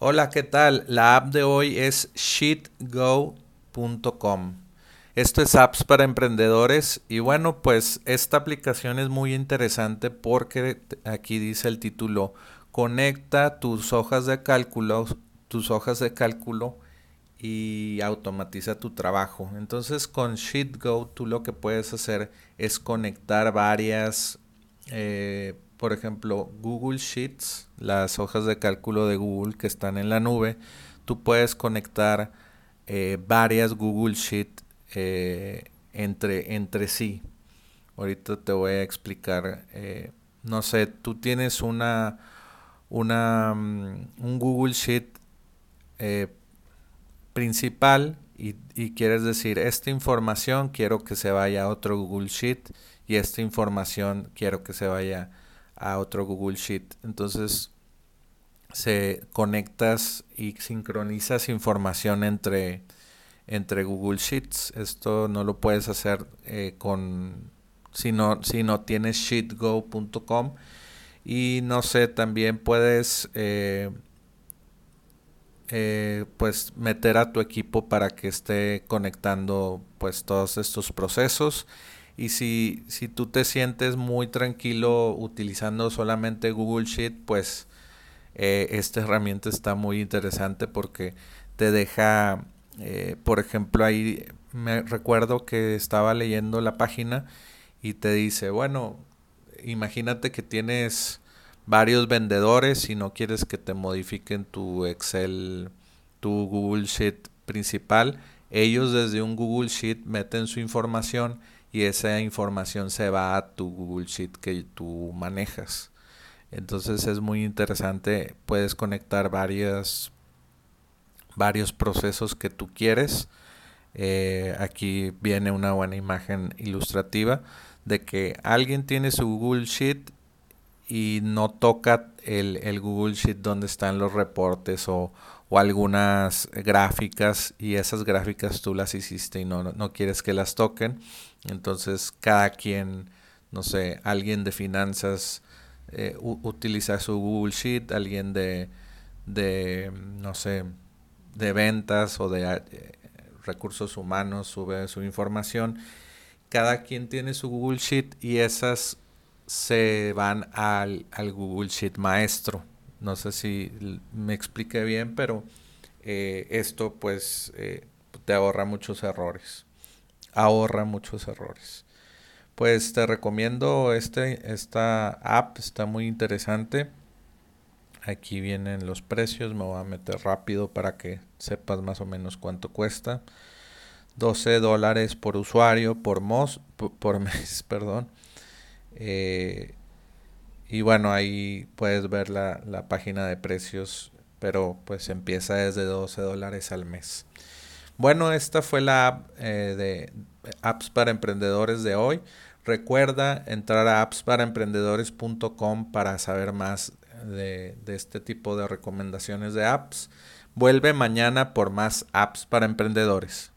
Hola, ¿qué tal? La app de hoy es sheetgo.com. Esto es apps para emprendedores y bueno, pues esta aplicación es muy interesante porque aquí dice el título, conecta tus hojas de cálculo, tus hojas de cálculo y automatiza tu trabajo. Entonces con SheetGo tú lo que puedes hacer es conectar varias eh, por ejemplo, Google Sheets, las hojas de cálculo de Google que están en la nube, tú puedes conectar eh, varias Google Sheets eh, entre, entre sí. Ahorita te voy a explicar, eh, no sé, tú tienes una, una mm, un Google Sheet principal y, y, quieres decir, esta información quiero que se vaya a otro Google Sheet y esta información quiero que se vaya a otro Google Sheet. Entonces se conectas y sincronizas información entre, entre Google Sheets. Esto no lo puedes hacer eh, con si no, si no tienes sheetgo.com y no sé, también puedes eh, eh, pues meter a tu equipo para que esté conectando pues todos estos procesos y si, si tú te sientes muy tranquilo utilizando solamente Google Sheet, pues eh, esta herramienta está muy interesante porque te deja, eh, por ejemplo, ahí me recuerdo que estaba leyendo la página y te dice, bueno, imagínate que tienes varios vendedores y no quieres que te modifiquen tu Excel, tu Google Sheet principal. Ellos desde un Google Sheet meten su información y esa información se va a tu Google Sheet que tú manejas. Entonces es muy interesante, puedes conectar varios procesos que tú quieres. Eh, aquí viene una buena imagen ilustrativa de que alguien tiene su Google Sheet y no toca el, el Google Sheet donde están los reportes o, o algunas gráficas y esas gráficas tú las hiciste y no, no quieres que las toquen. Entonces cada quien, no sé, alguien de finanzas eh, utiliza su Google Sheet, alguien de, de, no sé, de ventas o de eh, recursos humanos sube su información. Cada quien tiene su Google Sheet y esas se van al, al Google Sheet maestro. No sé si me expliqué bien, pero eh, esto pues eh, te ahorra muchos errores. Ahorra muchos errores. Pues te recomiendo este, esta app, está muy interesante. Aquí vienen los precios, me voy a meter rápido para que sepas más o menos cuánto cuesta. 12 dólares por usuario por, mos, por, mes, perdón. Eh, y bueno, ahí puedes ver la, la página de precios, pero pues empieza desde 12 dólares al mes. Bueno, esta fue la app eh, de apps para emprendedores de hoy. Recuerda entrar a appsparaemprendedores.com para saber más de, de, este tipo de recomendaciones de apps. Vuelve mañana por más apps para emprendedores.